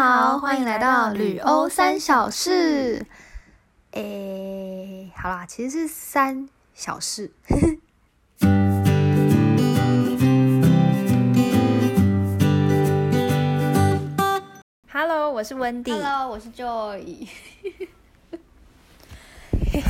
好，欢迎来到旅欧三小事。诶，好啦，其实是三小事。Hello，我是温迪。Hello，我是 Joy。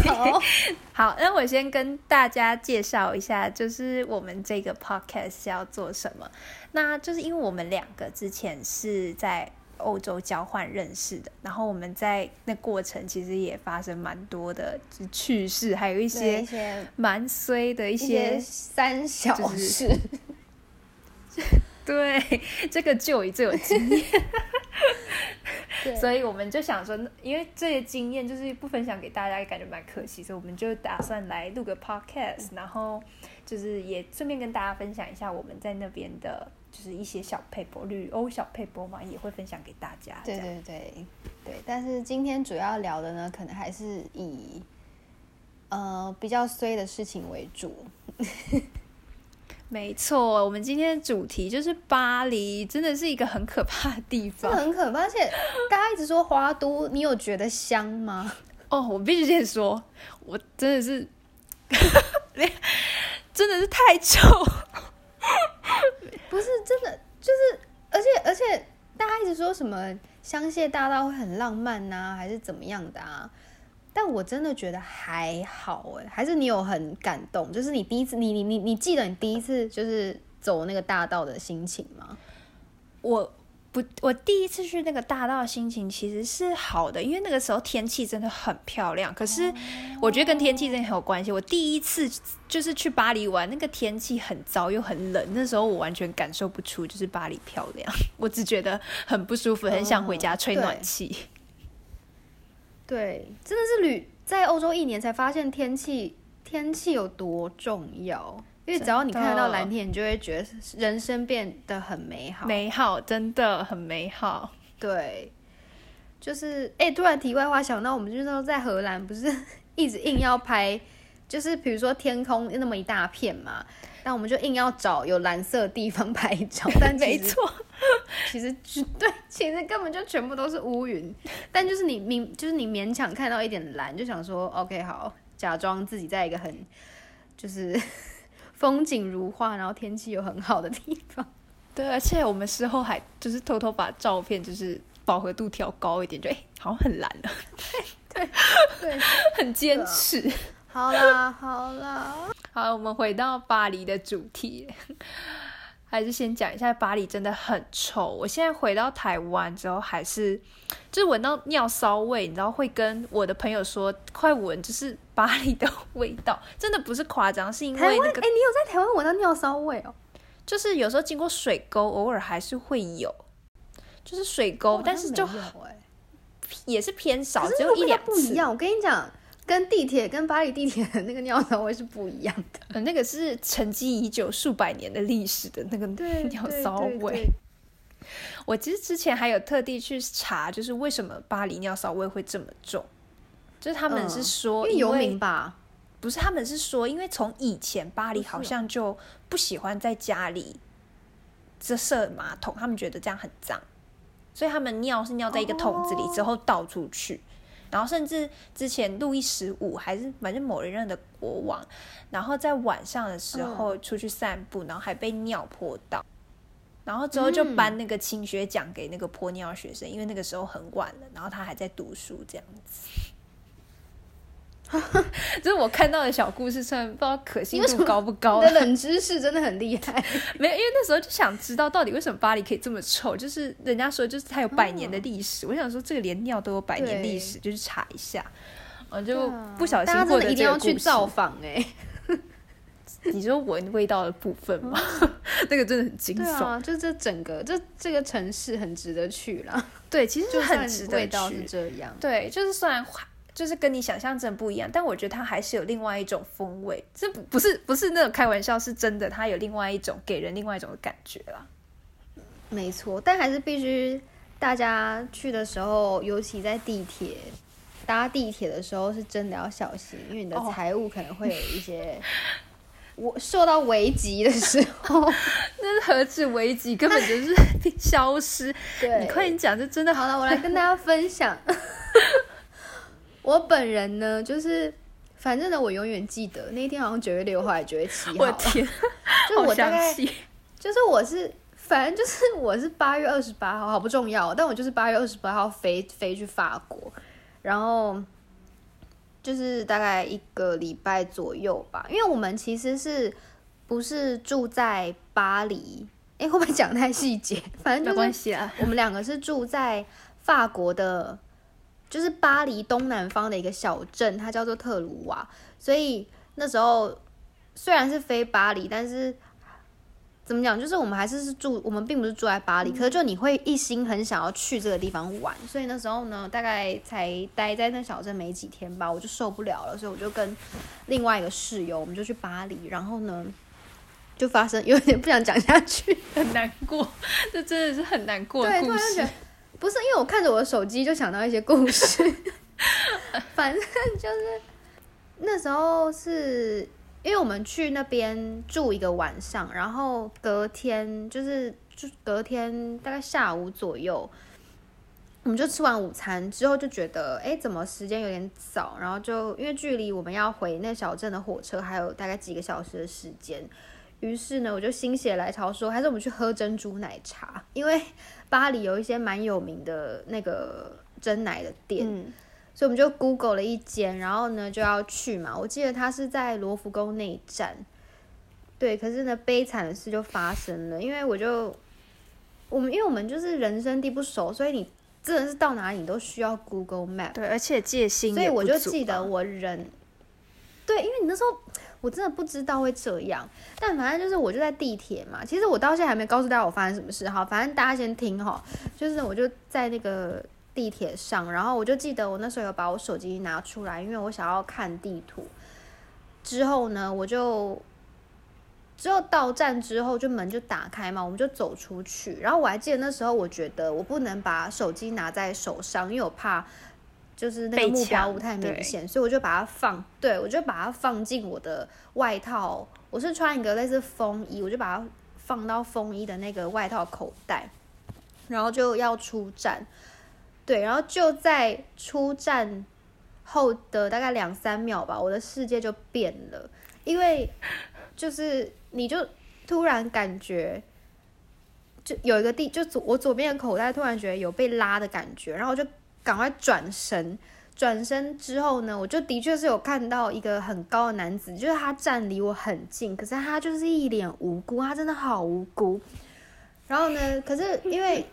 好，好，那我先跟大家介绍一下，就是我们这个 podcast 是要做什么。那就是因为我们两个之前是在欧洲交换认识的，然后我们在那过程其实也发生蛮多的就是趣事，还有一一些些蛮衰的一一些些三小就是事。对，这个就以最有经验，所以我们就想说，因为这些经验就是不分享给大家，感觉蛮可惜，所以我们就打算来录个 podcast，然后就是也顺便跟大家分享一下我们在那边的，就是一些小配博，旅欧小配博嘛，也会分享给大家。对对对对，但是今天主要聊的呢，可能还是以呃比较衰的事情为主。没错，我们今天的主题就是巴黎，真的是一个很可怕的地 真的方很可怕，而且大家一直说花都，你有觉得香吗？哦。我必须先说，我真的是，真的是太臭。不是真的，就是而且而且大家一直说什么香榭大道会很浪漫呐、还是怎么样的啊？但我真的觉得还好哎，还是你有很感动，就是你第一次，你你你你记得你第一次就是走那个大道的心情吗？我不，我第一次去那个大道，心情其实是好的，因为那个时候天气真的很漂亮。可是我觉得跟天气真的很有关系。我第一次就是去巴黎玩，那个天气很糟又很冷，那时候我完全感受不出就是巴黎漂亮，我只觉得很不舒服，很想回家吹暖气。对，真的是旅在欧洲一年才发现天气天气有多重要，因为只要你看得到蓝天，你就会觉得人生变得很美好。美好，真的很美好。对，就是哎、突然题外话想到，我们就是说在荷兰不是一直硬要拍，就是比如说天空那么一大片嘛，那我们就硬要找有蓝色的地方拍照，但没错，其实就对，其实根本就全部都是乌云，但就是你勉就是你勉强看到一点蓝，就想说 OK 好，假装自己在一个很就是风景如画，然后天气又很好的地方。对，而且我们事后还就是偷偷把照片就是饱和度调高一点，就哎、好像很蓝了，对，很坚持。好啦好啦，好，我们回到巴黎的主题，还是先讲一下巴黎真的很臭。我现在回到台湾之后，还是就是闻到尿骚味，你知道会跟我的朋友说快闻，就是巴黎的味道，真的不是夸张，是因为那个你有在台湾闻到尿骚味哦？就是有时候经过水沟，偶尔还是会有，就是水沟，但是就也是偏少，只有一两次。不一样。我跟你讲，跟地铁跟巴黎地铁的那个尿骚味是不一样的。呃，那个是沉积已久数百年的历史的那个 尿骚味。我其实之前还有特地去查，就是为什么巴黎尿骚味会这么重，就是他们是嗯说，因为游民吧？不是，他们是说，因为从以前巴黎好像就不喜欢在家里这设马桶，他们觉得这样很脏，所以他们尿是尿在一个桶子里哦之后倒出去。然后甚至之前路易十五还是反正某一任的国王，然后在晚上的时候出去散步，然后还被尿泼到，然后之后就颁那个勤学奖给那个泼尿学生，因为那个时候很晚了，然后他还在读书这样子。这是我看到的小故事，虽然不知道可信度高不高你，的冷知识真的很厉害。没有，因为那时候就想知道到底为什么巴黎可以这么臭，就是人家说就是它有百年的历史，我想说这个连尿都有百年历史，就去查一下，我就不小心大家真获得的一定要。去造访哎、你说闻味道的部分吗？那个真的很惊悚。对啊，就这整个这这个城市很值得去啦，对，其实就很值得味道是去。这样。对，就是虽然就是跟你想象真的不一样，但我觉得它还是有另外一种风味。这不不是不是那种开玩笑，是真的，它有另外一种给人另外一种的感觉啦。没错，但还是必须大家去的时候，尤其在地铁搭地铁的时候，是真的要小心，因为你的哦财物可能会有一些我受到危机的时候，那是何止危机，根本就是 消失。对，你快点讲，这真的好了，我来跟大家分享。我本人呢，就是反正呢，我永远记得那一天好像九月六号还是九月七号，我天，就我大概就是我是，反正就是我是八月二十八号，好不重要，但我就是八月二十八号飞飞去法国，然后就是大概一个礼拜左右吧，因为我们其实是不是住在巴黎？哎，会不会讲太细节？反正没就是关系啊。我们两个是住在法国的，就是巴黎东南方的一个小镇，它叫做特鲁瓦。所以那时候虽然是飞巴黎，但是怎么讲，就是我们还是是住，我们并不是住在巴黎，可是就你会一心很想要去这个地方玩。所以那时候呢，大概才待在那小镇没几天吧，我就受不了了，所以我就跟另外一个室友，我们就去巴黎，然后呢。就发生有点不想讲下去，很难过，这真的是很难过的对，突故事然就觉得。不是因为我看着我的手机就想到一些故事，反正就是那时候是因为我们去那边住一个晚上，然后隔天就是就隔天大概下午左右，我们就吃完午餐之后就觉得，哎，怎么时间有点早？然后就因为距离我们要回那小镇的火车还有大概几个小时的时间。于是呢，我就心血来潮说，还是我们去喝珍珠奶茶，因为巴黎有一些蛮有名的那个真奶的店，嗯，所以我们就 Google 了一间，然后呢就要去嘛。我记得它是在罗浮宫那一站，对。可是呢，悲惨的事就发生了，因为我就我们因为我们就是人生地不熟，所以你真的是到哪里你都需要 Google Map。对，而且戒心所以我就记得我人，对，因为你那时候我真的不知道会这样，但反正就是我就在地铁嘛。其实我到现在还没告诉大家我发生什么事哈，反正大家先听哈。就是我就在那个地铁上，然后我就记得我那时候有把我手机拿出来，因为我想要看地图。之后呢，我就之后到站之后，就门就打开嘛，我们就走出去。然后我还记得那时候，我觉得我不能把手机拿在手上，因为我怕就是那个目标不太明显，所以我就把它放，对我就把它放进我的外套。我是穿一个类似风衣，我就把它放到风衣的那个外套口袋，然后就要出站。对，然后就在出站后的大概两三秒吧，我的世界就变了，因为就是你就突然感觉。就有一个地，就左我左边的口袋突然觉得有被拉的感觉，然后我就赶快转身。转身之后呢，我就的确是有看到一个很高的男子，就是他站离我很近，可是他就是一脸无辜，他真的好无辜。然后呢，可是因为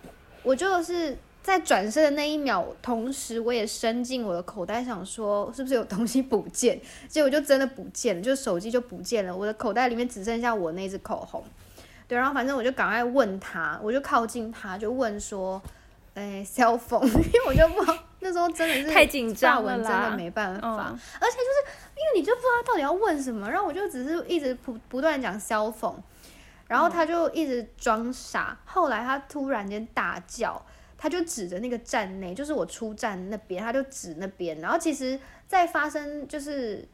我就是在转身的那一秒，同时我也伸进我的口袋，想说是不是有东西不见，结果就真的不见了，就手机就不见了，我的口袋里面只剩下我那支口红。对，然后反正我就赶快问他，我就靠近他，就问说，哎，cell phone，因为我就不知道那时候真的是太紧张了真的没办法，嗯而且就是因为你就不知道到底要问什么，然后我就只是一直不不断讲 cell phone，然后他就一直装傻，后来他突然间大叫。他就指着那个站内，就是我出站那边，他就指那边。然后其实，在发生就是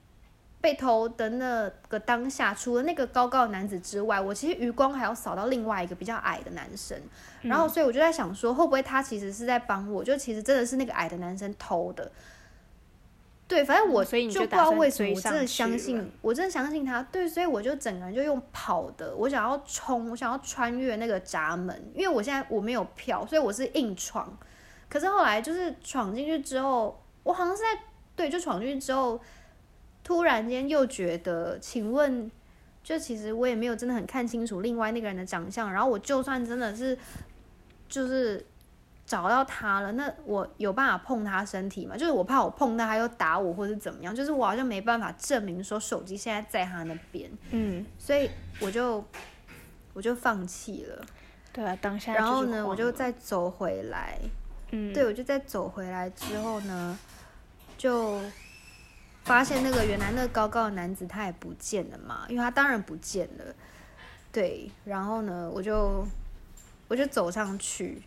被偷的那个当下，除了那个高高的男子之外，我其实余光还要扫到另外一个比较矮的男生。然后，所以我就在想说，会不会他其实是在帮我？就其实真的是那个矮的男生偷的。对，反正我就不知道为什么，我真的相信，我真的相信他。对，所以我就整个人就用跑的，我想要冲，我想要穿越那个闸门，因为我现在我没有票，所以我是硬闯。可是后来就是闯进去之后，我好像是在对，就闯进去之后，突然间又觉得，请问，就其实我也没有真的很看清楚另外那个人的长相，然后我就算真的是就是找到他了，那我有办法碰他身体吗？就是我怕我碰到他又打我或是怎么样，就是我好像没办法证明说手机现在在他那边，嗯，所以我就我就放弃了。对啊，当下然后呢，我就再走回来。嗯，对，我就再走回来之后呢，就发现那个原来那个高高的男子他也不见了嘛，因为他当然不见了。对，然后呢，我就我就走上去，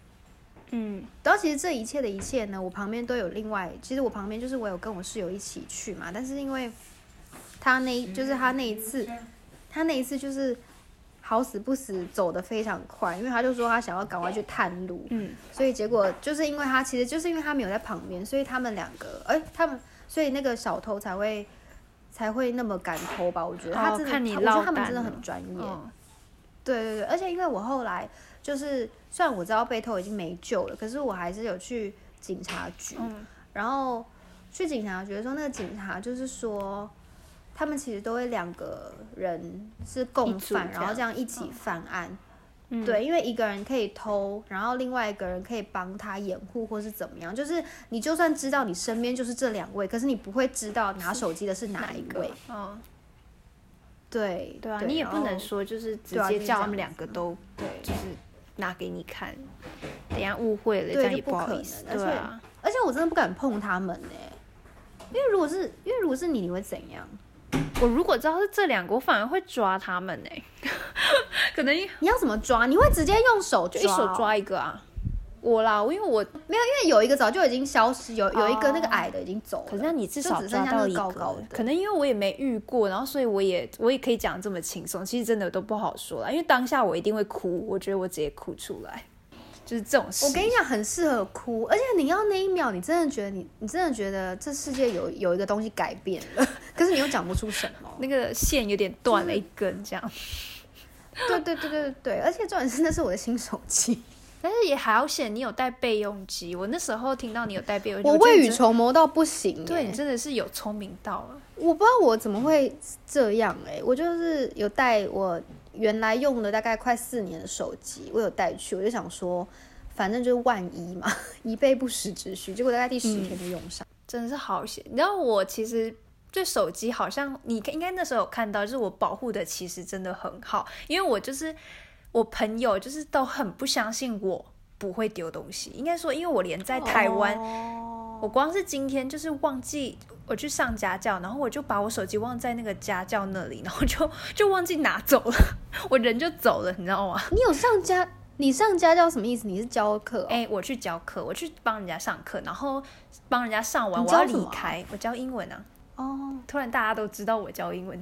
嗯。然后其实这一切的一切呢，我旁边都有另外，其实我旁边就是我有跟我室友一起去嘛，但是因为他那就是他那一次，他那一次就是好死不死走的非常快，因为他就说他想要赶快去探路，嗯，所以结果就是因为他其实就是因为他没有在旁边，所以他们两个，哎、他们所以那个小偷才会才会那么敢偷吧？我觉得他真的，哦看你他我觉得他们真的很专业。嗯对对对，而且因为我后来就是虽然我知道被偷已经没救了，可是我还是有去警察局，嗯然后去警察局的时候，那个警察就是说，他们其实都会两个人是共犯，然后这样一起犯案。嗯，对，因为一个人可以偷，然后另外一个人可以帮他掩护或是怎么样，就是你就算知道你身边就是这两位，可是你不会知道拿手机的是哪一位。嗯，对对啊，你也不能说就是直接叫他们两个都对，就是拿给你看，等下误会了，这样也不可好意思，对啊。而且我真的不敢碰他们呢、因为如果是因为如果是你，你会怎样？我如果知道是这两个，我反而会抓他们呢、可能你要怎么抓？你会直接用手抓？就一手。抓一个啊。我啦，因为我没有，因为有一个早就已经消失，有有一个那个哦矮的已经走了。可是那你至少只剩下那个高高的可能因为我也没遇过，然后所以我也我也可以讲这么轻松。其实真的都不好说啦，因为当下我一定会哭，我觉得我直接哭出来，就是这种事。我跟你讲，很适合哭，而且你要那一秒，你真的觉得你，你真的觉得这世界有有一个东西改变了，可是你又讲不出什么。那个线有点断了一根，这样，对对对对对，而且重点是那是我的新手机，但是也还好险，你有带备用机。我那时候听到你有带备用机，我未雨绸缪到不行、欸。对你真的是有聪明到了。我不知道我怎么会这样哎、我就是有带我原来用了大概快四年的手机，我有带去，我就想说，反正就是万一嘛，以备不时之需。结果大概第十天就用上。真的是好险。你知道我其实对手机好像你应该那时候有看到，就是我保护的其实真的很好，因为我就是我朋友就是都很不相信我不会丢东西。应该说，因为我连在台湾，哦我光是今天就是忘记我去上家教，然后我就把我手机忘在那个家教那里，然后就就忘记拿走了，我人就走了，你知道吗？你有上家？你上家教什么意思？你是教课、哦？哎、我去教课，我去帮人家上课，然后帮人家上完，我要离开，我教英文啊。哦突然大家都知道我教英文，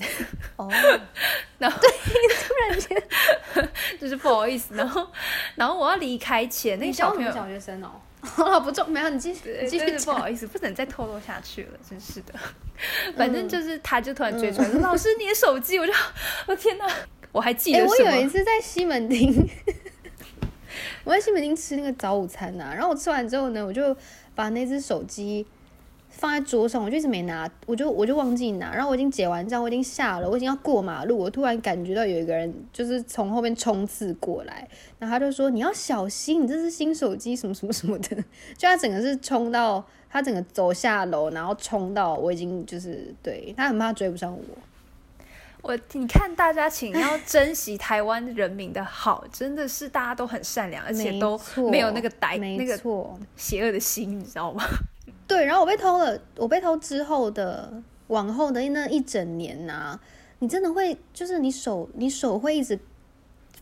哦，然后对，突然间 就是不好意思，然后然后我要离开前，那个小朋友，小学生 哦？不重，没有，你继续，继续不好意思，不能再透露下去了，真是的。反正就是他就突然追出来说：“老师，你的手机！”我就，我天哪，我还记哎、得什我有一？次在西门町，我在西门町吃那个早午餐呐、然后我吃完之后呢，我就把那只手机放在桌上，我就一直没拿，我就我就忘记拿，然后我已经结完账，我已经下了，我已经要过马路，我突然感觉到有一个人就是从后面冲刺过来，然后他就说你要小心，你这是新手机什么什么什么的，就他整个是冲到他整个走下楼，然后冲到我已经就是对他很怕追不上我。我你看，大家请要珍惜台湾人民的好，真的是大家都很善良，而且都没有那个歹那个，邪恶的心，你知道吗？对，然后我被偷了，我被偷之后的往后的那一整年呐、你真的会，就是你手你手会一直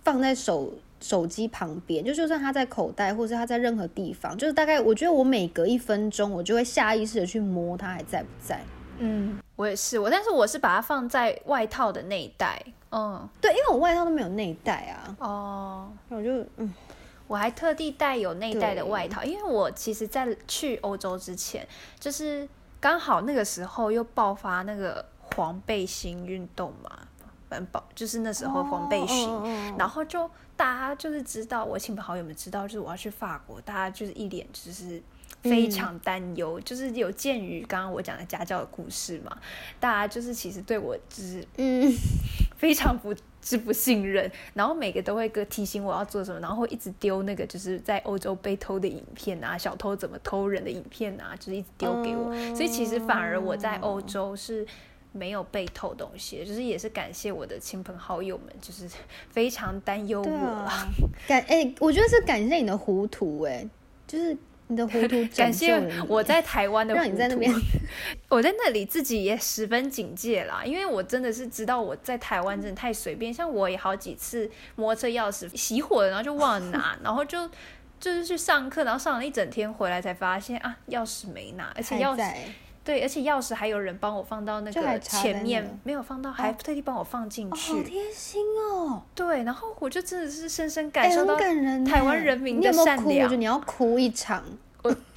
放在手手机旁边，就就算它在口袋，或者它在任何地方，就是大概我觉得我每隔一分钟，我就会下意识的去摸它还在不在。嗯，我也是，我但是我是把它放在外套的内袋，嗯，对，因为我外套都没有内袋啊，哦，我就嗯，我还特地带有内袋的外套，因为我其实在去欧洲之前，就是刚好那个时候又爆发那个黄背心运动嘛，反正爆就是那时候黄背心，然后就大家就是知道，我亲朋好友们知道，就是我要去法国，大家就是一脸就是非常担忧，就是有鉴于刚刚我讲的家教的故事嘛，大家就是其实对我就是嗯，非常不之不信任，然后每个都会个提醒我要做什么，然后会一直丢那个就是在欧洲被偷的影片啊，小偷怎么偷人的影片啊，就是一直丢给我，所以其实反而我在欧洲是。没有被偷东西，就是也是感谢我的亲朋好友们，就是 非常担忧我。啊，感哎、我觉得是感谢你的糊涂哎、就是你的糊涂感谢我在台湾的让你在那边 我在那里自己也十分警戒啦，因为我真的是知道我在台湾真的太随便，像我也好几次摩托车钥匙熄火了，然后就忘了拿，然后就就是去上课，然后上了一整天回来才发现啊钥匙没拿，而且钥匙。对，而且钥匙还有人帮我放到那个前面，没有放到，还特地帮我放进哦，去。好贴心哦，对，然后我就真的是深深哎感受到。台湾人民的善良？我觉得你要哭一场。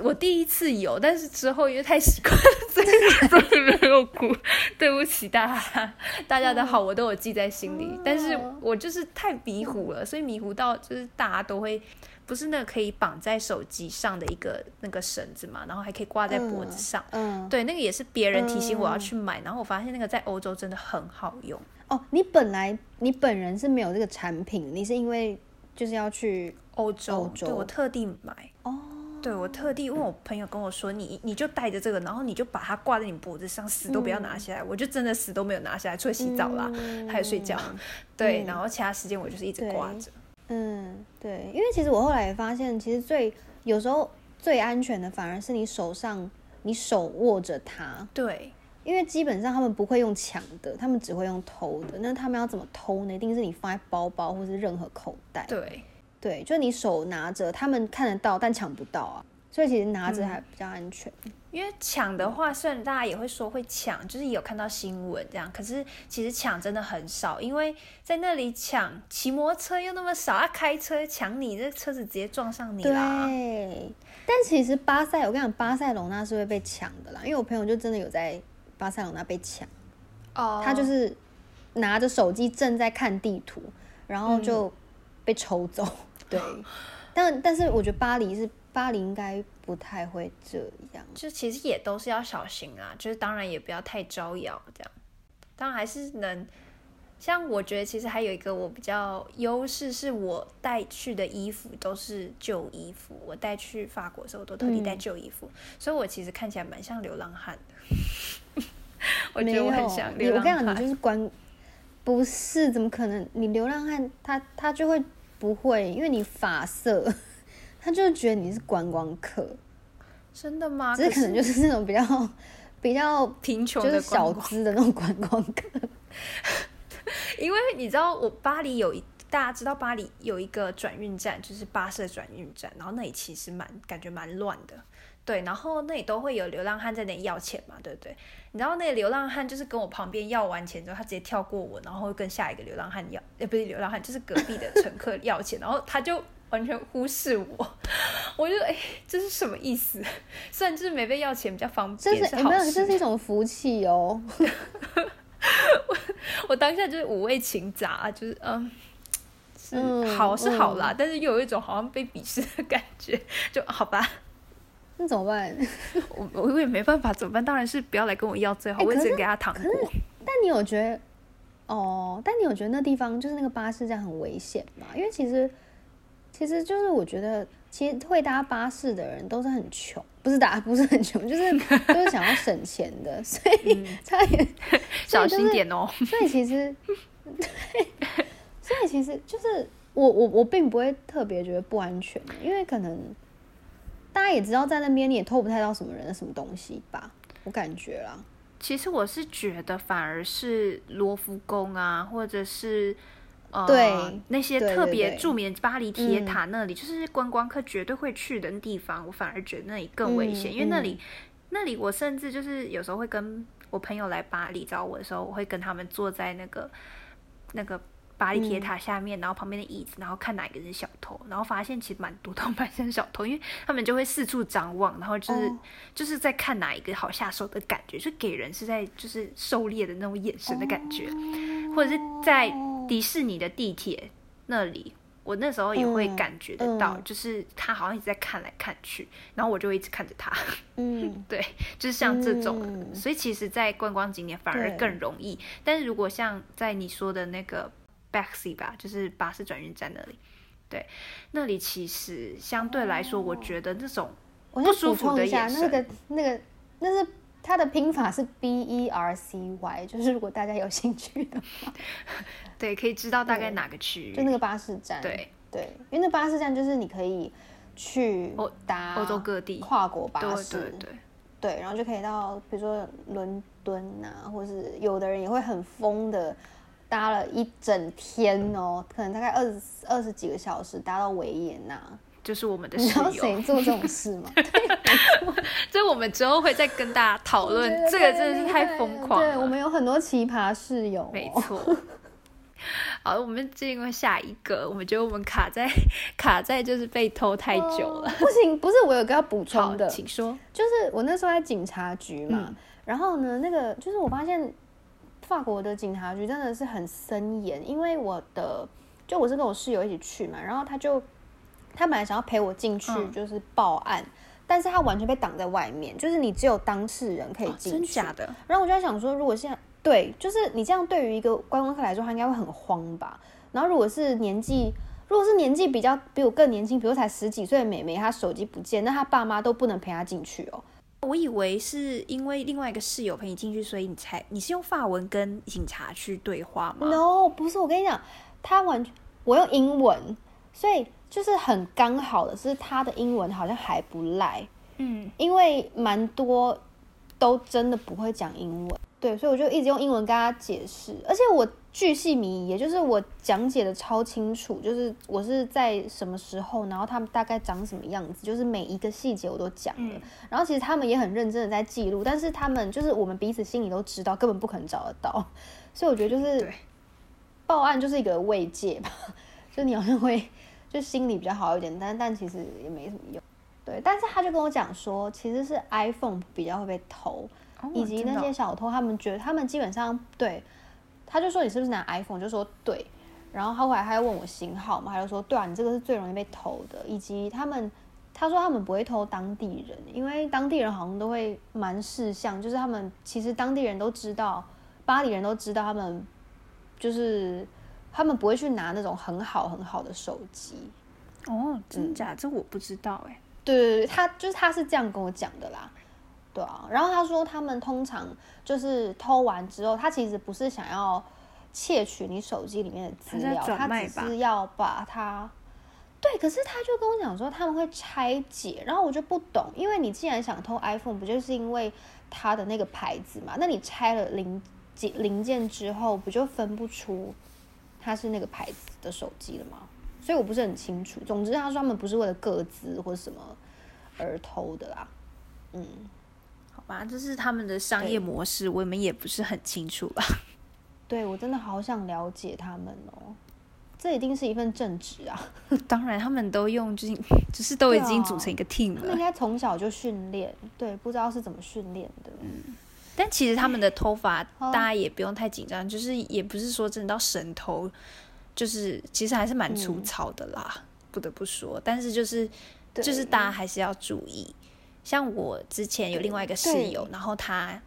我第一次有，但是之后因为太习惯了，所以所以没有哭。对不起大家，大家的好我都有记在心里，但是我就是太迷糊了，所以迷糊到就是大家都会。不是那个可以绑在手机上的一个那个绳子嘛，然后还可以挂在脖子上。嗯，对，那个也是别人提醒我要去买，然后我发现那个在欧洲真的很好用。哦，你本来你本人是没有这个产品，你是因为就是要去欧洲，欧洲对我特地买。哦，对我特地问我朋友跟我说，你你就带着这个，然后你就把它挂在你脖子上，死都不要拿下来。我就真的死都没有拿下来，除了洗澡啦，嗯还有睡觉。对，嗯然后其他时间我就是一直挂着。嗯，对，因为其实我后来也发现，其实最有时候最安全的反而是你手上你手握着它，对，因为基本上他们不会用抢的，他们只会用偷的。那他们要怎么偷呢？一定是你放在包包或是任何口袋。对，对，就你手拿着，他们看得到，但抢不到啊。所以其实拿着还比较安全。因为抢的话，虽然大家也会说会抢，就是有看到新闻这样，可是其实抢真的很少，因为在那里抢，骑摩托车又那么少，啊，开车抢你，这车子直接撞上你啦。对，但其实巴塞，我跟你讲，巴塞隆那是会被抢的啦，因为我朋友就真的有在巴塞隆那被抢，哦，他就是拿着手机正在看地图，然后就被抽走。对，但但是我觉得巴黎是巴黎应该不太会这样。就其实也都是要小心啊，就是当然也不要太招摇这样，当然还是能。像我觉得其实还有一个我比较优势，是我带去的衣服都是旧衣服。我带去法国的时候，我都特地带旧衣服，所以我其实看起来蛮像流浪汉 的。我觉，得我很像你流浪我跟你讲，你。就是关，不是怎么可能？你流浪汉他他就会不会，因为你发色，他就觉得你是观光客，真的吗？只是可能就是那种比较 比较贫穷的就是小资的那种观光客。因为你知道，我巴黎有一大家知道巴黎有一个转运站，就是巴士转运站，然后那里其实蛮感觉蛮乱的，对，然后那里都会有流浪汉在那里要钱嘛，对不对？你知道那个流浪汉就是跟我旁边要完钱之后，他直接跳过我，然后跟下一个流浪汉要，也，不是流浪汉，就是隔壁的乘客 要钱，然后他就完全忽视我，我就哎、这是什么意思？虽然就是没被要钱比较方这便，是哎没有，是好事，这是一种福气哦。我我当下就是五味情杂，就是嗯，是、嗯好是好啦，但是又有一种好像被鄙视的感觉，就好吧，那怎么办？我我也没办法，怎么办？当然是不要来跟我要最好，我也只能给他糖果。但你有觉得哦？但你有觉得那地方就是那个巴士站很危险吗？因为其实其实就是我觉得，其实会搭巴士的人都是很穷，不是搭不是很穷，就是都是想要省钱的，所以差点 小心点哦。所以其实，对，所以其实就是我我我并不会特别觉得不安全，因为可能大家也知道在那边你也偷不太到什么人的什么东西吧，我感觉啦。其实我是觉得，反而是罗浮宫啊，或者是呃对那些特别著名的巴黎铁嗯塔那里，就是观光客绝对会去的地方，我反而觉得那里更危险，嗯因为那里那里我甚至就是有时候会跟我朋友来巴黎找我的时候，我会跟他们坐在那个那个。巴黎铁塔下面，然后旁边的椅子，然后看哪一个是小偷，然后发现其实蛮多都蛮像小偷，因为他们就会四处张望，然后就是、哦。就是在看哪一个好下手的感觉，就给人是在就是狩猎的那种眼神的感觉，或者是在迪士尼的地铁那里，我那时候也会嗯感觉得到，嗯就是他好像一直在看来看去，然后我就会一直看着他，嗯，对，就是像这种，嗯。所以其实，在观光景点反而更容易，但是如果像在你说的那个 Baxi 吧，就是巴士转运站那里，对，那里其实相对来说，我觉得那种不舒服的充一下，那个那个那是它的拼法是 B E R C Y，就是如果大家有兴趣的话，对可以知道大概哪个区域，就那个巴士站，对对，因为那巴士站就是你可以去欧搭欧洲各地跨国巴对士，对对。对，然后就可以到比如说伦敦啊，或是有的人也会很疯的搭了一整天哦，可能大概二十二十几个小时搭到维也纳。就是我们的你知道谁做这种事吗？对，这我们之后会再跟大家讨论，这个真的是太疯狂了。对，我们有很多奇葩室友，没错。好，我们进入下一个。我们觉得我们卡在 卡在就是被偷太久了。不行，不是我有个要补充的，请说。就是我那时候在警察局嘛，然后呢，那个就是我发现法国的警察局真的是很森严，因为我的就我是跟我室友一起去嘛，然后他就他本来想要陪我进去就是报案，但是他完全被挡在外面，就是你只有当事人可以进去。真假的？然后我就在想说，如果现在。对，就是你这样，对于一个观光客来说，他应该会很慌吧。然后，如果是年纪，如果是年纪比较比我更年轻，比如才十几岁的美眉，她手机不见，那她爸妈都不能陪她进去哦。我以为是因为另外一个室友陪你进去，所以你才你是用法文跟警察去对话吗？No，不是。我跟你讲，他完全我用英文，所以就是很刚好的是他的英文好像还不赖。嗯，因为蛮多都真的不会讲英文。对，所以我就一直用英文跟他解释，而且我巨细靡遗，也就是我讲解的超清楚，就是我是在什么时候，然后他们大概长什么样子，就是每一个细节我都讲了。然后其实他们也很认真的在记录，但是他们就是我们彼此心里都知道，根本不可能找得到。所以我觉得就是报案就是一个慰藉吧，就你好像会就心里比较好一点，但但其实也没什么用。对，但是他就跟我讲说，其实是 iPhone 比较会被偷。以及那些小偷，他们觉得他们基本上对，他就说你是不是拿 iPhone，就说对，然后他后来他又问我型号嘛，他就说对啊，你这个是最容易被偷的。以及他们他说他们不会偷当地人，因为当地人好像都会蛮识相，就是他们其实当地人都知道，巴黎人都知道他们就是他们不会去拿那种很好很好的手机。哦，真假？这我不知道哎。对对对，他就是他是这样跟我讲的啦。对啊，然后他说他们通常就是偷完之后，他其实不是想要窃取你手机里面的资料，他只是要把它。对，可是他就跟我讲说他们会拆解，然后我就不懂，因为你既然想偷 iPhone，不就是因为它的那个牌子嘛？那你拆了零件零件之后，不就分不出它是那个牌子的手机了吗？所以我不是很清楚。总之他说他们不是为了各自或什么而偷的啦，嗯。吧，这是他们的商业模式，我们也不是很清楚吧。对，我真的好想了解他们哦。这一定是一份正职啊！当然，他们都用，就是 就是都已经组成一个 team 了。应该从小就训练，对，不知道是怎么训练的。嗯，但其实他们的头发，大家也不用太紧张，就是也不是说真的到神头，就是其实还是蛮粗糙的啦，不得不说。但是就是就是大家还是要注意。像我之前有另外一个室友，然后他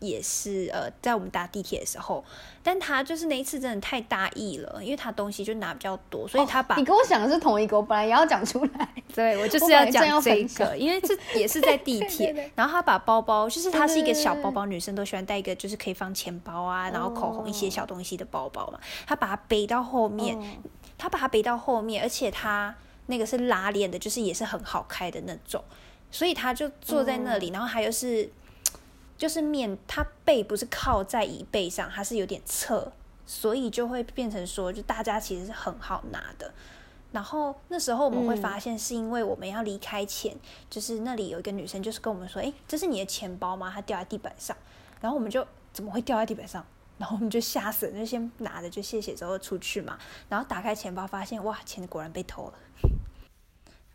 也是呃，在我们搭地铁的时候，但他就是那一次真的太大意了，因为他东西就拿比较多，所以他把你跟我想的是同一个，我本来也要讲出来，对我 就是要讲这个，因为这也是在地 铁，然后他把包包，就是他是一个小包包，女生都喜欢带一个，就是可以放钱包啊，然后口红一些小东西的包包嘛，他把它背到后面，他把它背到后面，而且他那个是拉链的，就是也是很好开的那种。所以他就坐在那里，然后还有是，就是面他背不是靠在椅背上，他是有点侧，所以就会变成说，就大家其实是很好拿的。然后那时候我们会发现，是因为我们要离开前，就是那里有一个女生，就是跟我们说：“哎，这是你的钱包吗？它掉在地板上。”然后我们就怎么会掉在地板上？然后我们就吓死了，就先拿着就谢谢之后出去嘛。然后打开钱包，发现哇，钱果然被偷了。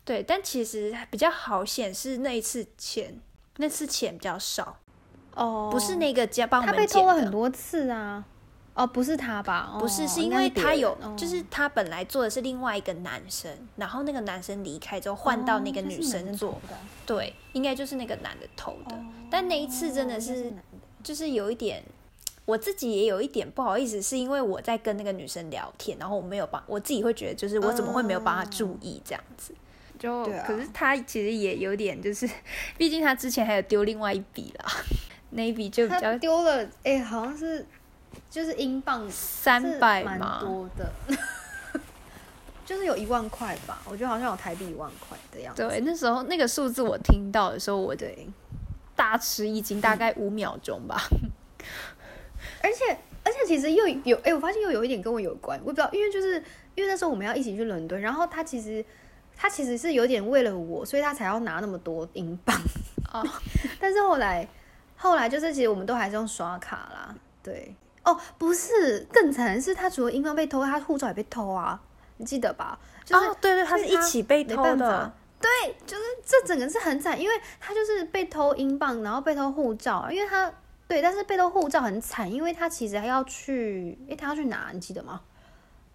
对，但其实比较好显示那一次钱，那次钱比较少哦，不是那个家帮我们他被偷了很多次啊，哦，不是他吧？不是，是因为他有，就是他本来做的是另外一个男生，然后那个男生离开之后换到那个女生做，对，应该就是那个男的偷的。但那一次真的是，就是有一点，我自己也有一点不好意思，是因为我在跟那个女生聊天，然后我没有帮，我自己会觉得就是我怎么会没有帮他注意这样子。就可是他其实也有点，就是 毕竟他之前还有丢另外一笔啦，那一笔就比较丢了，哎，好像是就是英镑三百嘛，多的，就是有一万块吧，我觉得好像有台币一万块的样子。对，那时候那个数字我听到的时候，我对大吃一惊，大概五秒钟吧。而且而且其实又有，哎，我发现又有一点跟我有关，我不知道，因为就是因为那时候我们要一起去伦敦，然后他其实。他其实是有点为了我，所以他才要拿那么多英镑。啊，但是后来，后来就是其实我们都还是用刷卡啦。对，哦，不是，更惨的是他除了英镑被偷，他护照也被偷啊，你记得吧？就是、哦，对对，他是一起被偷的。对，就是这整个是很惨，因为他就是被偷英镑，然后被偷护照，因为他对，但是被偷护照很惨，因为他其实还要去，诶，他要去哪？你记得吗？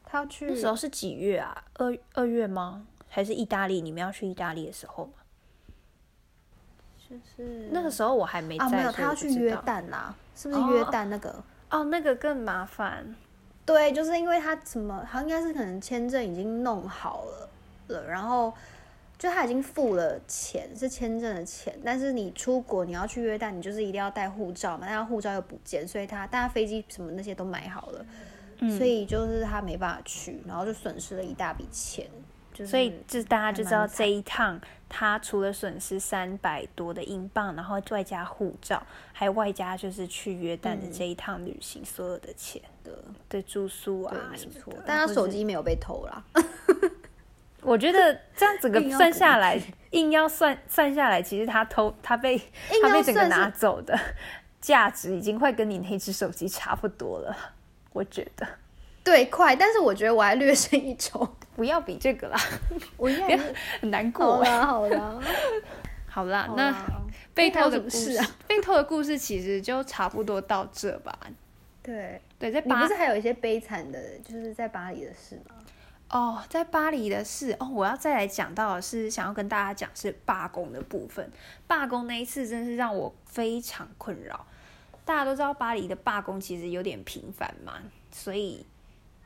他要去那时候是几月啊？二二月吗？还是意大利？你们要去意大利的时候吗？就是那个时候我还没在，啊，没有，他要去约旦啦，是不是约旦那个？哦，那个更麻烦。对，就是因为他什么，他应该是可能签证已经弄好了了，然后就他已经付了钱，是签证的钱，但是你出国你要去约旦，你就是一定要带护照嘛，但他护照又不见，所以他但他飞机什么那些都买好了，嗯所以就是他没办法去，然后就损失了一大笔钱，就是所以就大家就知道这一趟他除了损失三百多的英镑，然后外加护照，还有外加就是去约旦的嗯。这一趟旅行所有的钱的，对住宿啊，什么的，但他手机没有被偷啦，我觉得这样整个 算下来，硬要算算下来，其实他偷他被他被整个拿走的 价值已经快跟你那只手机差不多了，我觉得对，快，但是我觉得我还略胜一筹，不要比这个啦，我应该很难好过好。啦 好啦，好啦，那好啦被偷的故事啊 被偷的故事其实就差不多到这吧。对。对，在巴你不是还有一些悲惨的，就是在巴黎的事吗？哦，在巴黎的事哦，我要再来讲到的是想要跟大家讲是罢工的部分。罢工那一次真是让我非常困扰。大家都知道巴黎的罢工其实有点频繁嘛，所以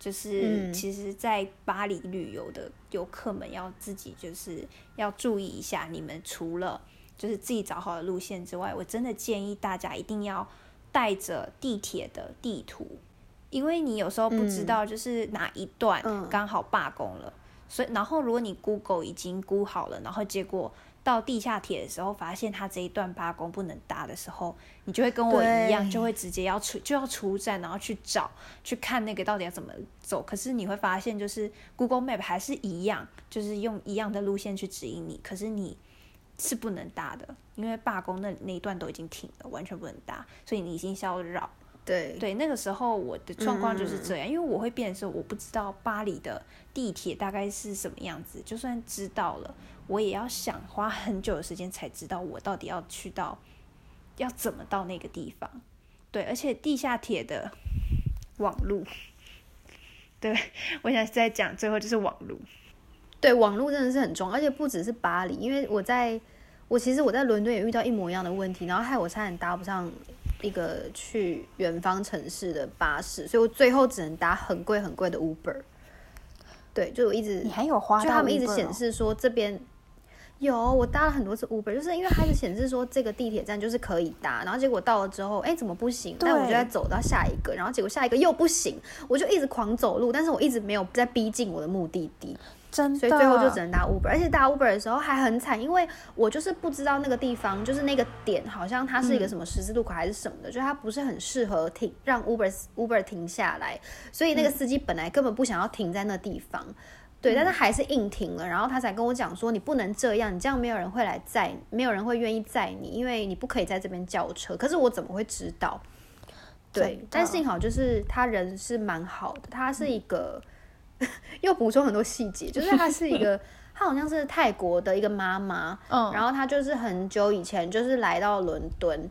就是嗯。其实，在巴黎旅游的游客们要自己就是要注意一下，你们除了就是自己找好的路线之外，我真的建议大家一定要带着地铁的地图，因为你有时候不知嗯。道就是哪一段嗯。刚好罢工了，所以然后如果你 Google 已经估好了，然后结果到地下铁的时候发现它这一段罢工不能搭的时候，你就会跟我一样，就会直接要出就要出站，然后去找去看那个到底要怎么走。可是你会发现，就是 Google Map 还是一样，就是用一样的路线去指引你，可是你是不能搭的，因为罢工那那一段都已经停了，完全不能搭，所以你已经是要绕。对，对，那个时候我的状况就是这样，因为我会变的时候，我不知道巴黎的地铁大概是什么样子，就算知道了，我也要想花很久的时间才知道我到底要去到要怎么到那个地方。对，而且地下铁的网路，对我想再讲最后就是网路。对，网络真的是很重要，而且不只是巴黎，因为我在我其实我在伦敦也遇到一模一样的问题，然后害我差点搭不上一个去远方城市的巴士，所以我最后只能搭很贵很贵的 Uber。对，就我一直你还有花到就他们一直显哦示说这边有我搭了很多次 Uber，就是因为它是显示说这个地铁站就是可以搭，然后结果到了之后，哎，怎么不行？但我就对在走到下一个，然后结果下一个又不行，我就一直狂走路，但是我一直没有在逼近我的目的地。真的，所以最后就只能搭 Uber，而且搭 Uber 的时候还很惨，因为我就是不知道那个地方，就是那个点好像它是一个什么十字路口还是什么的，就是它不是很适合停让 Uber Uber 停下来，所以那个司机本来根本不想要停在那地方。对，但是还是硬停了，然后他才跟我讲说，你不能这样，你这样没有人会来载，没有人会愿意载你，因为你不可以在这边叫车。可是我怎么会知道？对，但幸好就是他人是蛮好的，他是一个 又补充很多细节，就是她是一个，她好像是泰国的一个妈妈，嗯，然后她就是很久以前就是来到伦敦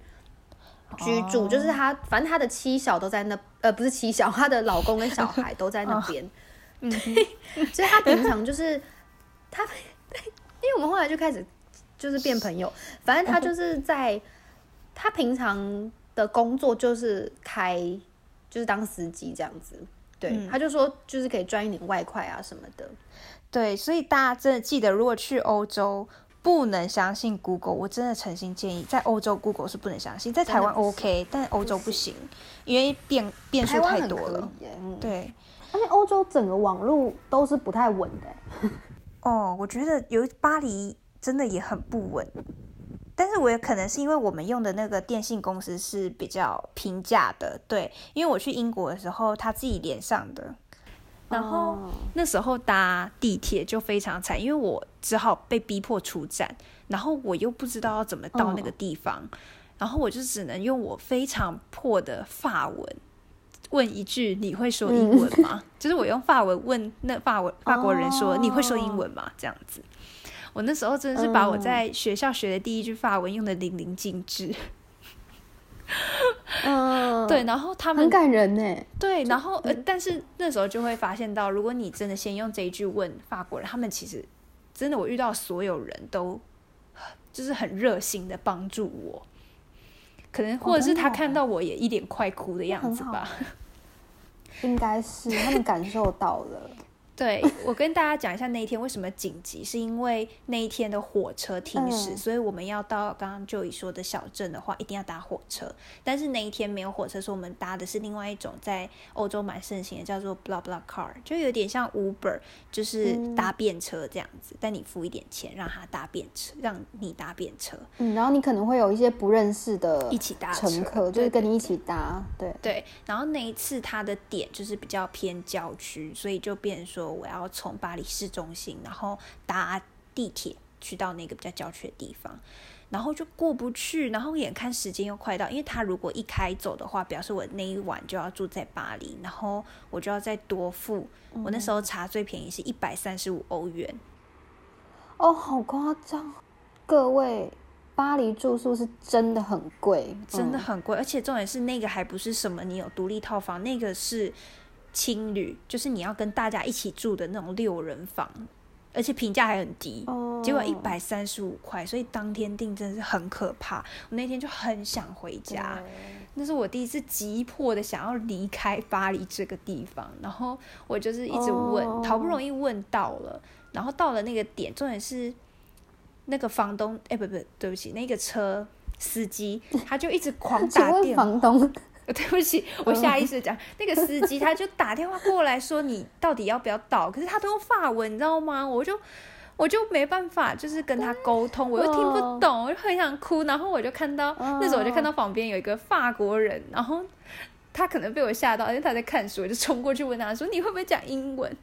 居住，哦就是她反正她的妻小都在那，呃，不是妻小，她的老公跟小孩都在那边，嗯所以她平常就是她，因为我们后来就开始就是变朋友，反正她就是在他平常的工作就是开就是当司机这样子。对，嗯他就说就是可以赚一点外快啊什么的。对，所以大家真的记得，如果去欧洲，不能相信 Google。我真的诚心建议，在欧洲 Google 是不能相信，在台湾 OK，但欧洲不行，因为变变数太多了。对，而且欧洲整个网络都是不太稳的。哦，我觉得有巴黎真的也很不稳，但是我也可能是因为我们用的那个电信公司是比较平价的，对，因为我去英国的时候，他自己连上的，然后哦那时候搭地铁就非常惨，因为我只好被逼迫出站，然后我又不知道要怎么到那个地方，然后我就只能用我非常破的法文问一句：“你会说英文吗？” 就是我用法文问那法文法国人说：“哦你会说英文吗？”这样子。我那时候真的是把我嗯。在学校学的第一句法文用的淋漓尽致，嗯，对，，然后他们很感人呢。对，然后呃，但是那时候就会发现到，如果你真的先用这一句问法国人，他们其实真的，我遇到所有人都就是很热心的帮助我，可能或者是他看到我也一脸快哭的样子吧。应该是他们感受到了。对我跟大家讲一下那一天为什么紧急，是因为那一天的火车停驶，嗯所以我们要到刚刚就已说的小镇的话，一定要搭火车。但是那一天没有火车，所以我们搭的是另外一种在欧洲蛮盛行的，叫做 blah blah car，就有点像 Uber，就是嗯搭便车这样子，但你付一点钱让他搭便车，让你搭便车。嗯，然后你可能会有一些不认识的一起搭乘客，就是跟你一起搭，对，对，然后那一次它的点就是比较偏郊区，所以就变成说我要从巴黎市中心，然后搭地铁去到那个比较郊区的地方，然后就过不去，然后眼看时间又快到，因为他如果一开走的话，表示我那一晚就要住在巴黎，然后我就要再多付，我那时候查最便宜是一百三十五欧元，哦，好夸张！各位，巴黎住宿是真的很贵，嗯真的很贵，而且重点是那个还不是什么你有独立套房，那个是青旅，就是你要跟大家一起住的那种六人房，而且评价还很低，哦结果一百三十五块，所以当天订真的是很可怕。我那天就很想回家，那是我第一次急迫的想要离开巴黎这个地方，然后我就是一直问，哦好不容易问到了，然后到了那个点，重点是那个房东，哎、不不，对不起，那个车司机他就一直狂打电话。房东，对不起，我下意识地讲、那个司机，他就打电话过来说你到底要不要到，可是他都用法文，你知道吗？我就我就没办法，就是跟他沟通，我又听不懂，我就很想哭。然后我就看到、那时候我就看到旁边有一个法国人，然后他可能被我吓到，因为他在看书，我就冲过去问他说你会不会讲英文？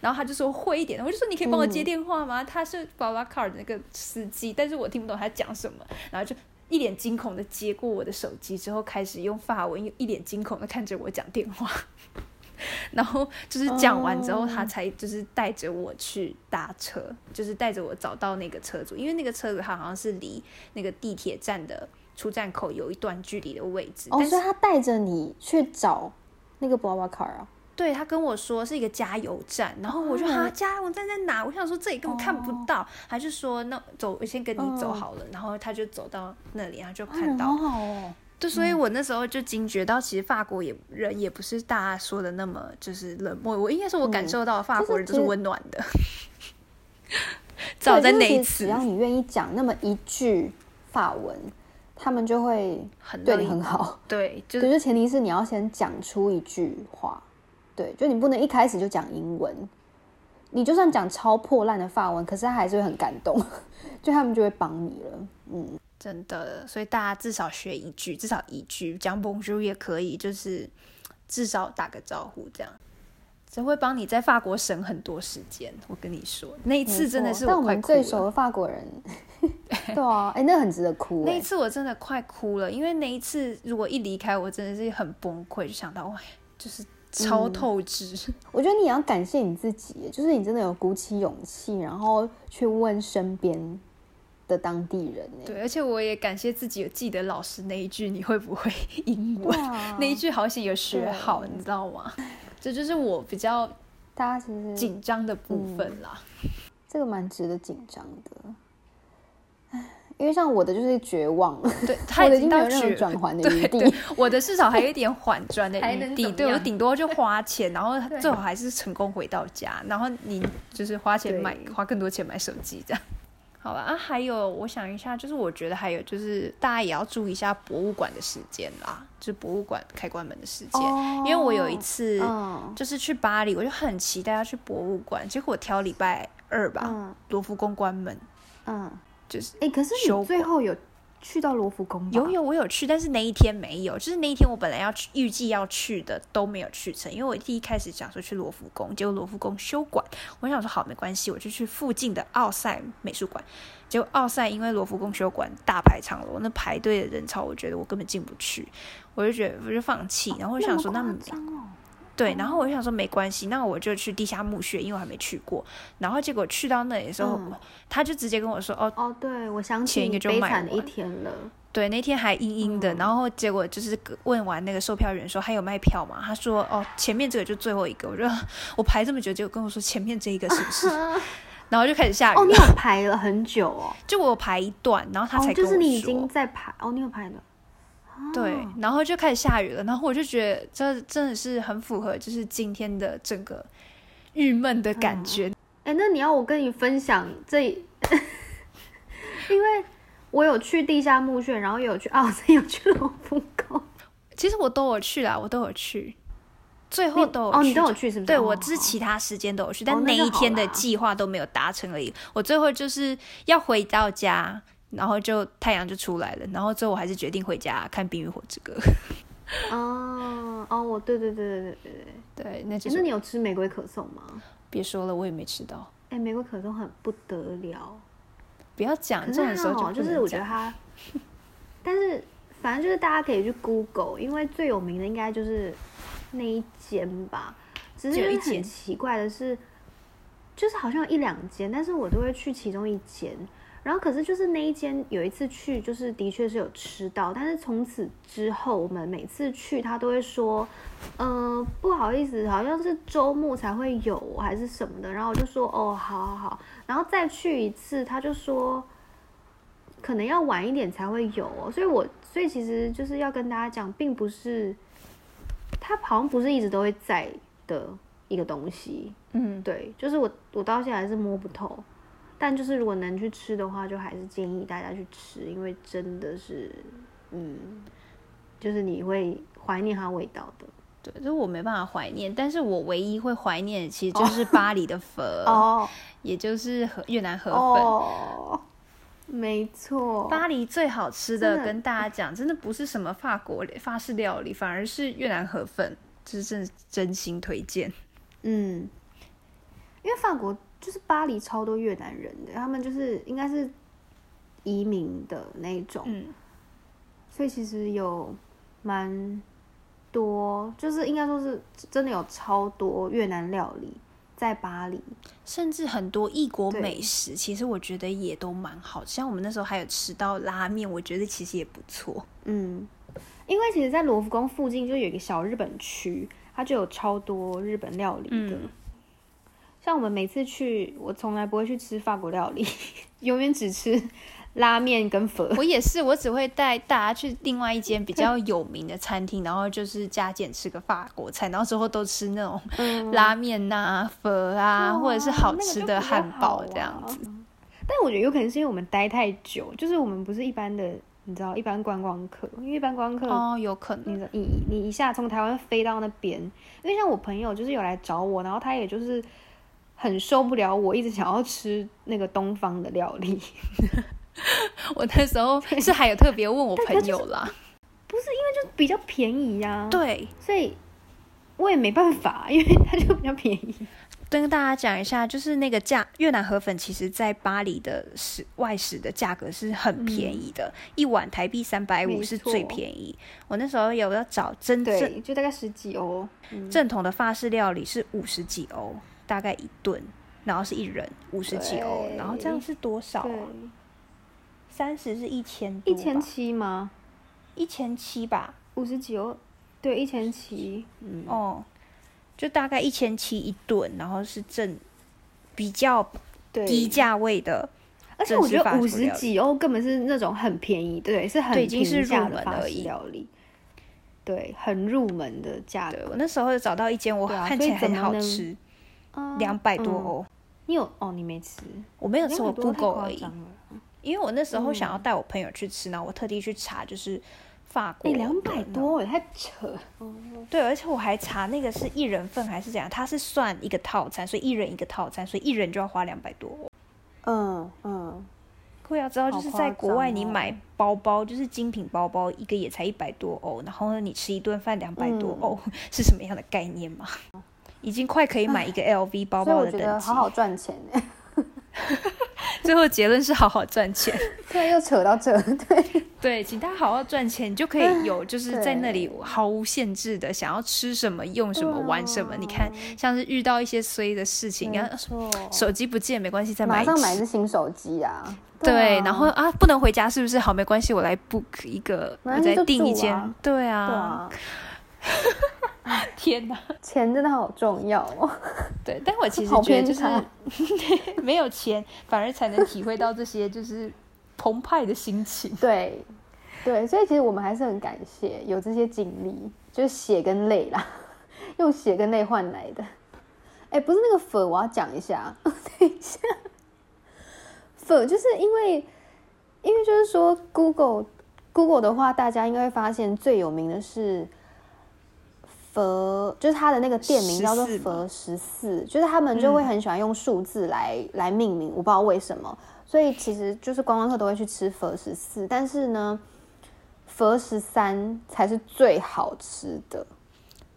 然后他就说会一点，我就说你可以帮我接电话吗？他是 b a b a Car 的那个司机，但是我听不懂他讲什么，然后就一脸惊恐的接过我的手机之后，开始用法文，一脸惊恐的看着我讲电话。然后就是讲完之后，他才就是带着我去搭车，就是带着我找到那个车主，因为那个车主他好像是离那个地铁站的出站口有一段距离的位置，哦，所以他带着你去找那个 b l a b l a car 啊，对他跟我说是一个加油站，然后我就哦。哈、加油站在哪？我想说这里根本看不到，他就说那走，我先跟你走嗯。好了，然后他就走到那里，然后就啊看到，哦，对，所以我那时候就惊觉到，其实法国也人也不是大家说的那么就是冷漠，我应该说我感受到法国人都是温暖的。早在那一次只，要你愿意讲那么一句法文，他们就会对你很乐意很好。对，就是，前提是你要先讲出一句话，对，就你不能一开始就讲英文，你就算讲超破烂的法文，可是他还是会很感动，就他们就会帮你了。嗯，真的，所以大家至少学一句，至少一句讲 Bonjour 也可以，就是至少打个招呼这样。只会帮你在法国省很多时间，我跟你说，那一次真的是快哭了。们最熟的法国人，对啊，哎、那很值得哭哎、那一次我真的快哭了，因为那一次如果一离开，我真的是很崩溃，就想到哇，就是超透支。我觉得你也要感谢你自己，就是你真的有鼓起勇气，然后去问身边的当地人哎。对，而且我也感谢自己有记得老师那一句“你会不会 英文”啊那一句，好险有学好，你知道吗？这就是我比较大家其实紧张的部分啦。这个蛮值得紧张的。唉因为像我的就是绝望，对，他我的已经没有任何转圜的余地。对对，我的至少还有一点缓转的还余地，对我顶多就花 钱，然后最好还是成功回到家，然后你就是花钱买花更多钱买手机这样。好吧啊，还有我想一下，就是我觉得还有就是大家也要注意一下博物馆的时间啦，就是博物馆开关门的时间，因为我有一次嗯就是去巴黎，我就很期待要去博物馆，结果我挑礼拜二吧，嗯罗浮宫关门，嗯，就是哎、可是休你最后有去到罗浮宫吗？有有，我有去，但是那一天没有，就是那一天我本来要去，预计要去的都没有去成，因为我第一开始想说去罗浮宫，结果罗浮宫休馆，我想说好没关系，我就去附近的奥赛美术馆，结果奥赛因为罗浮宫休馆大排长龙，那排队的人潮，我觉得我根本进不去，我就觉得我就放弃，然后我想说那么对，然后我就想说没关系，那我就去地下墓穴，因为我还没去过。然后结果去到那里的时候，嗯他就直接跟我说：“哦，哦，对，我想起前一个就卖你悲惨的一天了。对，那天还阴阴的。嗯然后结果就是问完那个售票员说还有卖票吗？他说：哦，前面这个就最后一个。我就我排这么久，结果跟我说前面这一个是不是？然后就开始下雨哦，你。有排了很久哦。就我有排一段，然后他才哦，跟我说。就是你已经在排哦，你有排了。对哦，然后就开始下雨了，然后我就觉得这真的是很符合，就是今天的整个郁闷的感觉。哎，那你要我跟你分享这，因为我有去地下墓穴，然后也有去奥森，有去龙浮宫。其实我都有去啦，我都有去，最后都有去。哦，你都有去是不是？对，哦我只是其他时间都有去，但哦那一天的计划都没有达成而已。我最后就是要回到家，然后就太阳就出来了，然后最后我还是决定回家看《冰与火之歌》。哦 哦，我对对对对对对对。对，那就诶那是你有吃玫瑰可颂吗？别说了，我也没吃到。哎，玫瑰可颂很不得了。不要讲这种时候就是我觉得它，但是反正就是大家可以去 Google，因为最有名的应该就是那一间吧。只是有一就是很奇怪的是，就是好像有一两间，但是我都会去其中一间。然后可是就是那一间有一次去，就是的确是有吃到，但是从此之后，我们每次去他都会说，嗯、不好意思，好像是周末才会有还是什么的。然后我就说，哦，好好好。然后再去一次，他就说可能要晚一点才会有哦。所以我所以其实就是要跟大家讲，并不是他好像不是一直都会在的一个东西。嗯，对，就是我我到现在还是摸不透。但就是如果能去吃的话，就还是建议大家去吃，因为真的是，嗯，就是你会怀念它味道的。对，就是我没办法怀念，但是我唯一会怀念的其实就是巴黎的粉，哦也就是河越南河粉。哦，没错。巴黎最好吃的的，跟大家讲，真的不是什么法国法式料理，反而是越南河粉，这是真真心推荐。嗯，因为法国就是巴黎超多越南人的，他们就是应该是移民的那一种，嗯，所以其实有蛮多，就是应该说是真的有超多越南料理在巴黎。甚至很多异国美食，其实我觉得也都蛮好。像我们那时候还有吃到拉面，我觉得其实也不错。嗯，因为其实，在罗浮宫附近就有一个小日本区，它就有超多日本料理的。嗯像我们每次去，我从来不会去吃法国料理，永远只吃拉面跟粉。我也是，我只会带大家去另外一间比较有名的餐厅，然后就是加减吃个法国菜，然后之后都吃那种嗯 拉面呐、粉啊，或者是好吃的汉堡好这样子。啊。但我觉得有可能是因为我们待太久，就是我们不是一般的，你知道，一般观光客，因为一般观光客哦，有可能。你你你一下从台湾飞到那边，因为像我朋友就是有来找我，然后他也就是很受不了我一直想要吃那个东方的料理，我那时候 是还有特别问我朋友啦，就比较便宜呀、，对，所以我也没办法，因为它就比较便宜。跟大家讲一下，就是那个价越南河粉，其实在巴黎的食外食的价格是很便宜的，一碗台币三百五是最便宜。我那时候有要找真正对，就大概十几欧。嗯正统的法式料理是五十几欧，大概一顿，然后是一人五十几欧，然后这样是多少啊？，三十是一千一千七吗？一千七吧？五十几欧，对，一千七。嗯，哦，就大概一千七一顿，然后是正比较对，低价位的。而且我觉得五十几欧根本是那种很便宜，对，是很对已经是平价入门而已料理，对，很入门的价格。我那时候有找到一间，我看起来很好吃，啊两百多嗯欧。你有哦？你没吃？我没有吃，我200多太 Google 而已。因为我那时候想要嗯带我朋友去吃，然后我特地去查，就是法国哎，的。两百多，也太扯。对，而且我还查那个是一人份还是怎样，它是算一个套餐，所以一人一个套餐，所以一人就要花两百多欧。嗯嗯，会要知道，就是在国外你买包包，就是精品包包，一个也才一百多欧，然后呢，你吃一顿饭两百多欧，是什么样的概念吗？已经快可以买一个 LV 包包的等级，好好赚钱哎。最后结论是好好赚钱。对，又扯到这，对对，请大家好好赚钱，你就可以有就是在那里毫无限制的想要吃什么、用什么、玩什么。你看，像是遇到一些衰的事情，你看手机不见没关系，再买马上买一只新手机啊。对，然后啊，不能回家是不是？好，没关系，我来 book 一个，我再订一间。对啊。天哪，钱真的好重要哦。对，但我其实觉得就是 没有钱，反而才能体会到这些就是澎湃的心情。对，对，所以其实我们还是很感谢有这些经历，就是血跟泪啦，用血跟泪换来的。哎，不是那个粉，我要讲一下，等一下。粉就是因为，因为就是说，Google，Google 的话，大家应该会发现最有名的是。佛就是他的那个店名叫做佛十四，就是他们就会很喜欢用数字来来命名，我不知道为什么，所以其实就是观光客都会去吃佛十四，但是呢，佛十三才是最好吃的，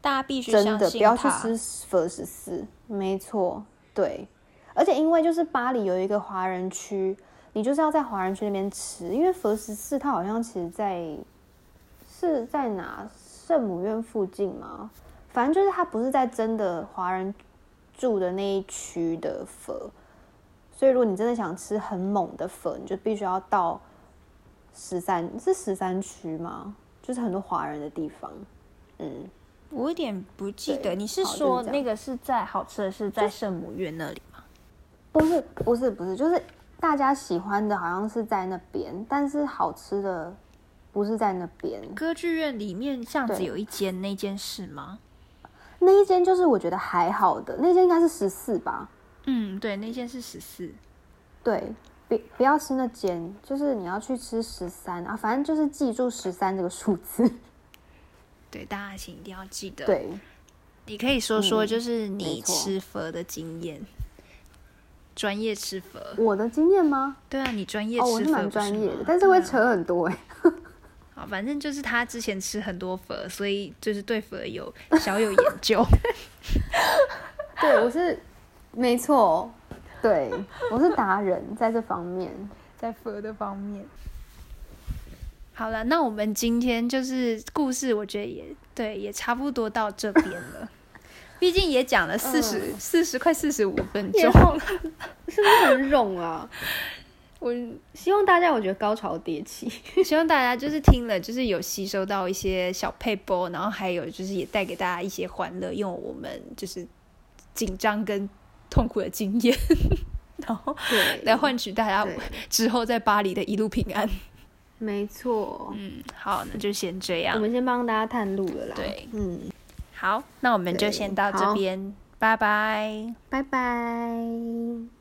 大家必须真的不要去吃佛十四，没错，对，而且因为就是巴黎有一个华人区，你就是要在华人区那边吃，因为佛十四它好像其实在是在哪？圣母院附近吗？反正就是它不是在真的华人住的那一区的粉，所以如果你真的想吃很猛的粉，你就必须要到十三是十三区吗？就是很多华人的地方。嗯，我有点不记得，你是说那个是在好吃的是在圣母院那里吗？不是，不是，不是，就是大家喜欢的好像是在那边，但是好吃的。不是在那边歌剧院里面巷子有一间，那间是吗？那一间就是我觉得还好的，那间应该是十四吧。嗯，对，那间是十四。对，不不要吃那间，就是你要去吃十三啊，反正就是记住十三这个数字。对，大家请一定要记得。对，你可以说说，就是你吃佛的经验。专业吃佛，我的经验吗？对啊，你专业吃佛，我是蛮专业的，但是会扯很多哎。好，反正就是他之前吃很多佛，所以就是对佛有小有研究。对，我是没错，对我是达人在这方面，在佛的方面。好了，那我们今天就是故事，我觉得也对，也差不多到这边了。毕竟也讲了四十四十快四十五分钟，是不是很冗啊？我希望大家，我觉得高潮迭起，希望大家就是听了，就是有吸收到一些小配波，然后还有就是也带给大家一些欢乐，用我们就是紧张跟痛苦的经验，然后来换取大家之后在巴黎的一路平安。没错，嗯，好，那就先这样，我们先帮大家探路了啦。对，嗯，好，那我们就先到这边，拜拜，拜拜。